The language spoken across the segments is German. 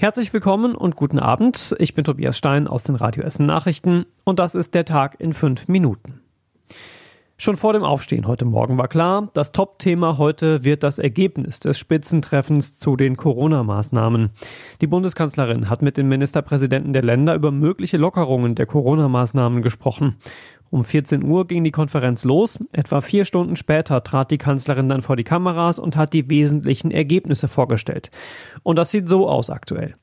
Herzlich willkommen und guten Abend. Ich bin Tobias Stein aus den Radio Essen Nachrichten und das ist der Tag in fünf Minuten. Schon vor dem Aufstehen heute Morgen war klar, das Top-Thema heute wird das Ergebnis des Spitzentreffens zu den Corona-Maßnahmen. Die Bundeskanzlerin hat mit den Ministerpräsidenten der Länder über mögliche Lockerungen der Corona-Maßnahmen gesprochen. Um 14 Uhr ging die Konferenz los. Etwa vier Stunden später trat die Kanzlerin dann vor die Kameras und hat die wesentlichen Ergebnisse vorgestellt. Und das sieht so aus aktuell.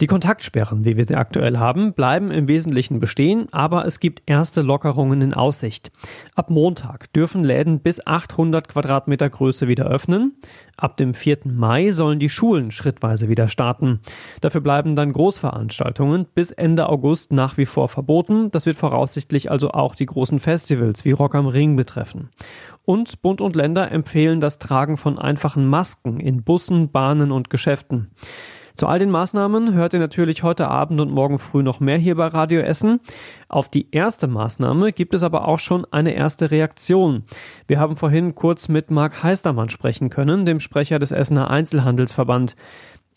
Die Kontaktsperren, wie wir sie aktuell haben, bleiben im Wesentlichen bestehen, aber es gibt erste Lockerungen in Aussicht. Ab Montag dürfen Läden bis 800 Quadratmeter Größe wieder öffnen. Ab dem 4. Mai sollen die Schulen schrittweise wieder starten. Dafür bleiben dann Großveranstaltungen bis Ende August nach wie vor verboten. Das wird voraussichtlich also auch die großen Festivals wie Rock am Ring betreffen. Und Bund und Länder empfehlen das Tragen von einfachen Masken in Bussen, Bahnen und Geschäften. Zu all den Maßnahmen hört ihr natürlich heute Abend und morgen früh noch mehr hier bei Radio Essen. Auf die erste Maßnahme gibt es aber auch schon eine erste Reaktion. Wir haben vorhin kurz mit Marc Heistermann sprechen können, dem Sprecher des Essener Einzelhandelsverband.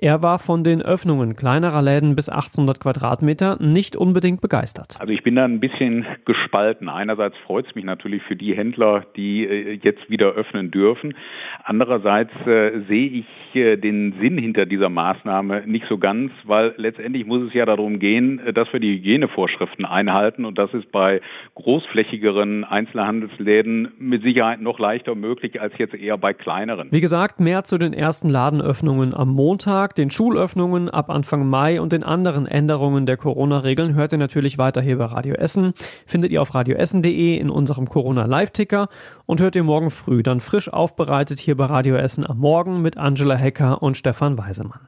Er war von den Öffnungen kleinerer Läden bis 800 Quadratmeter nicht unbedingt begeistert. Also ich bin da ein bisschen gespalten. Einerseits freut es mich natürlich für die Händler, die äh, jetzt wieder öffnen dürfen. Andererseits äh, sehe ich äh, den Sinn hinter dieser Maßnahme nicht so ganz, weil letztendlich muss es ja darum gehen, äh, dass wir die Hygienevorschriften einhalten und das ist bei großflächigeren Einzelhandelsläden mit Sicherheit noch leichter möglich als jetzt eher bei kleineren. Wie gesagt, mehr zu den ersten Ladenöffnungen am Montag. Tag, den Schulöffnungen ab Anfang Mai und den anderen Änderungen der Corona-Regeln hört ihr natürlich weiter hier bei Radio Essen. Findet ihr auf radioessen.de in unserem Corona-Live-Ticker und hört ihr morgen früh dann frisch aufbereitet hier bei Radio Essen am Morgen mit Angela Hecker und Stefan Weisemann.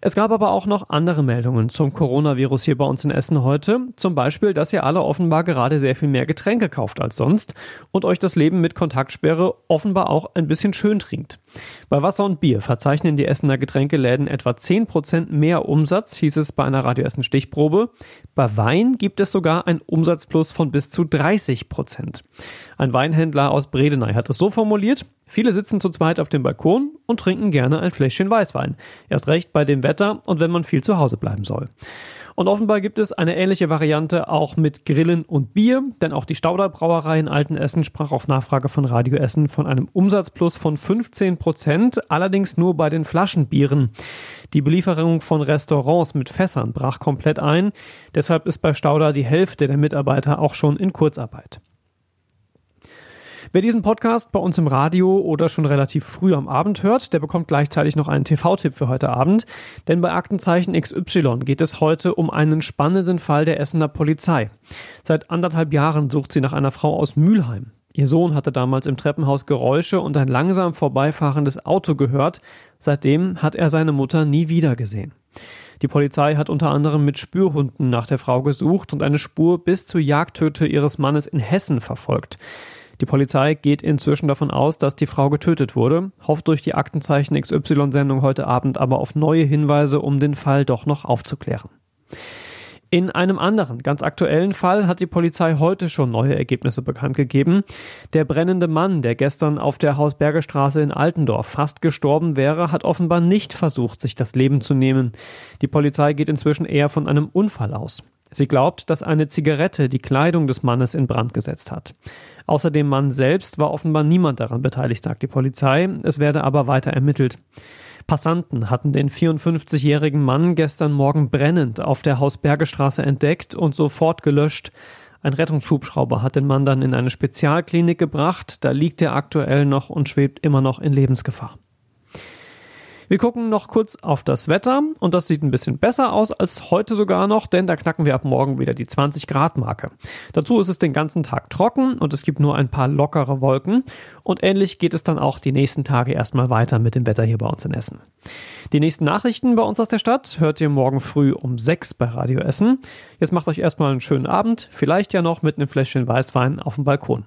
Es gab aber auch noch andere Meldungen zum Coronavirus hier bei uns in Essen heute. Zum Beispiel, dass ihr alle offenbar gerade sehr viel mehr Getränke kauft als sonst und euch das Leben mit Kontaktsperre offenbar auch ein bisschen schön trinkt. Bei Wasser und Bier verzeichnen die Essener Getränkeläden etwa 10% mehr Umsatz, hieß es bei einer Radio Essen Stichprobe. Bei Wein gibt es sogar ein Umsatzplus von bis zu 30%. Ein Weinhändler aus Bredeney hat es so formuliert, Viele sitzen zu zweit auf dem Balkon und trinken gerne ein Fläschchen Weißwein. Erst recht bei dem Wetter und wenn man viel zu Hause bleiben soll. Und offenbar gibt es eine ähnliche Variante auch mit Grillen und Bier, denn auch die Stauder Brauerei in Altenessen sprach auf Nachfrage von Radio Essen von einem Umsatzplus von 15 Prozent, allerdings nur bei den Flaschenbieren. Die Belieferung von Restaurants mit Fässern brach komplett ein, deshalb ist bei Stauder die Hälfte der Mitarbeiter auch schon in Kurzarbeit. Wer diesen Podcast bei uns im Radio oder schon relativ früh am Abend hört, der bekommt gleichzeitig noch einen TV-Tipp für heute Abend. Denn bei Aktenzeichen XY geht es heute um einen spannenden Fall der Essener Polizei. Seit anderthalb Jahren sucht sie nach einer Frau aus Mülheim. Ihr Sohn hatte damals im Treppenhaus Geräusche und ein langsam vorbeifahrendes Auto gehört. Seitdem hat er seine Mutter nie wieder gesehen. Die Polizei hat unter anderem mit Spürhunden nach der Frau gesucht und eine Spur bis zur Jagdtöte ihres Mannes in Hessen verfolgt. Die Polizei geht inzwischen davon aus, dass die Frau getötet wurde, hofft durch die Aktenzeichen XY-Sendung heute Abend aber auf neue Hinweise, um den Fall doch noch aufzuklären. In einem anderen, ganz aktuellen Fall hat die Polizei heute schon neue Ergebnisse bekannt gegeben. Der brennende Mann, der gestern auf der Hausbergestraße in Altendorf fast gestorben wäre, hat offenbar nicht versucht, sich das Leben zu nehmen. Die Polizei geht inzwischen eher von einem Unfall aus. Sie glaubt, dass eine Zigarette die Kleidung des Mannes in Brand gesetzt hat. Außer dem Mann selbst war offenbar niemand daran beteiligt, sagt die Polizei. Es werde aber weiter ermittelt. Passanten hatten den 54-jährigen Mann gestern Morgen brennend auf der Hausbergestraße entdeckt und sofort gelöscht. Ein Rettungshubschrauber hat den Mann dann in eine Spezialklinik gebracht. Da liegt er aktuell noch und schwebt immer noch in Lebensgefahr. Wir gucken noch kurz auf das Wetter und das sieht ein bisschen besser aus als heute sogar noch, denn da knacken wir ab morgen wieder die 20 Grad Marke. Dazu ist es den ganzen Tag trocken und es gibt nur ein paar lockere Wolken und ähnlich geht es dann auch die nächsten Tage erstmal weiter mit dem Wetter hier bei uns in Essen. Die nächsten Nachrichten bei uns aus der Stadt hört ihr morgen früh um 6 bei Radio Essen. Jetzt macht euch erstmal einen schönen Abend, vielleicht ja noch mit einem Fläschchen Weißwein auf dem Balkon.